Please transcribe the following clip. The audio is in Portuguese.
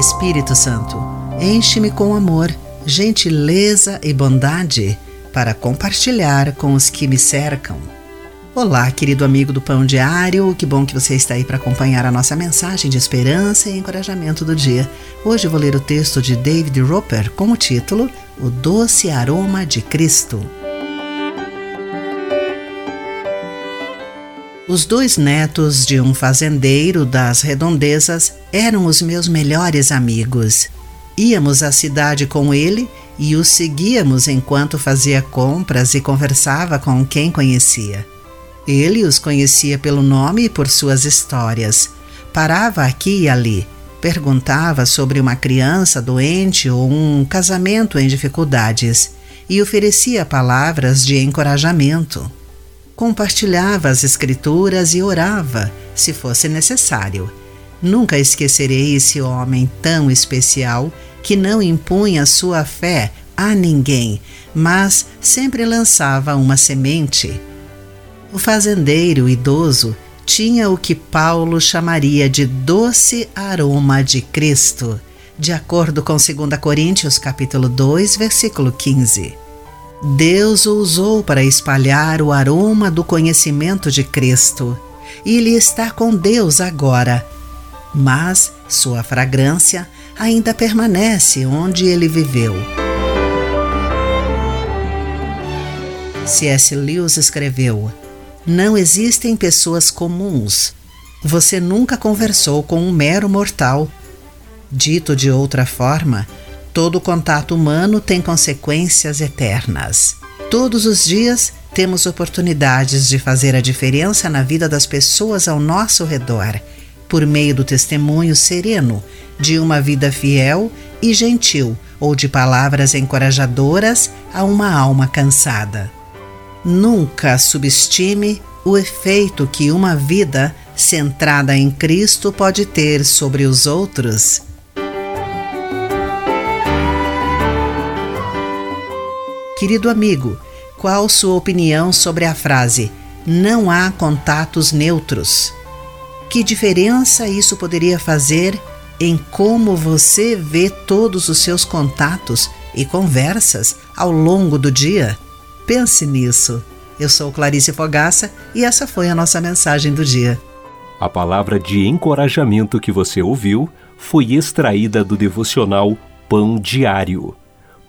Espírito Santo, enche-me com amor, gentileza e bondade para compartilhar com os que me cercam. Olá, querido amigo do Pão Diário, que bom que você está aí para acompanhar a nossa mensagem de esperança e encorajamento do dia. Hoje vou ler o texto de David Roper com o título O Doce Aroma de Cristo. Os dois netos de um fazendeiro das redondezas eram os meus melhores amigos. Íamos à cidade com ele e o seguíamos enquanto fazia compras e conversava com quem conhecia. Ele os conhecia pelo nome e por suas histórias. Parava aqui e ali, perguntava sobre uma criança doente ou um casamento em dificuldades e oferecia palavras de encorajamento compartilhava as Escrituras e orava, se fosse necessário. Nunca esquecerei esse homem tão especial que não impunha sua fé a ninguém, mas sempre lançava uma semente. O fazendeiro idoso tinha o que Paulo chamaria de doce aroma de Cristo, de acordo com 2 Coríntios capítulo 2, versículo 15. Deus o usou para espalhar o aroma do conhecimento de Cristo. Ele está com Deus agora. Mas sua fragrância ainda permanece onde ele viveu. C.S. Lewis escreveu: Não existem pessoas comuns. Você nunca conversou com um mero mortal. Dito de outra forma, Todo contato humano tem consequências eternas. Todos os dias temos oportunidades de fazer a diferença na vida das pessoas ao nosso redor, por meio do testemunho sereno, de uma vida fiel e gentil ou de palavras encorajadoras a uma alma cansada. Nunca subestime o efeito que uma vida centrada em Cristo pode ter sobre os outros. Querido amigo, qual sua opinião sobre a frase não há contatos neutros? Que diferença isso poderia fazer em como você vê todos os seus contatos e conversas ao longo do dia? Pense nisso. Eu sou Clarice Fogaça e essa foi a nossa mensagem do dia. A palavra de encorajamento que você ouviu foi extraída do devocional Pão Diário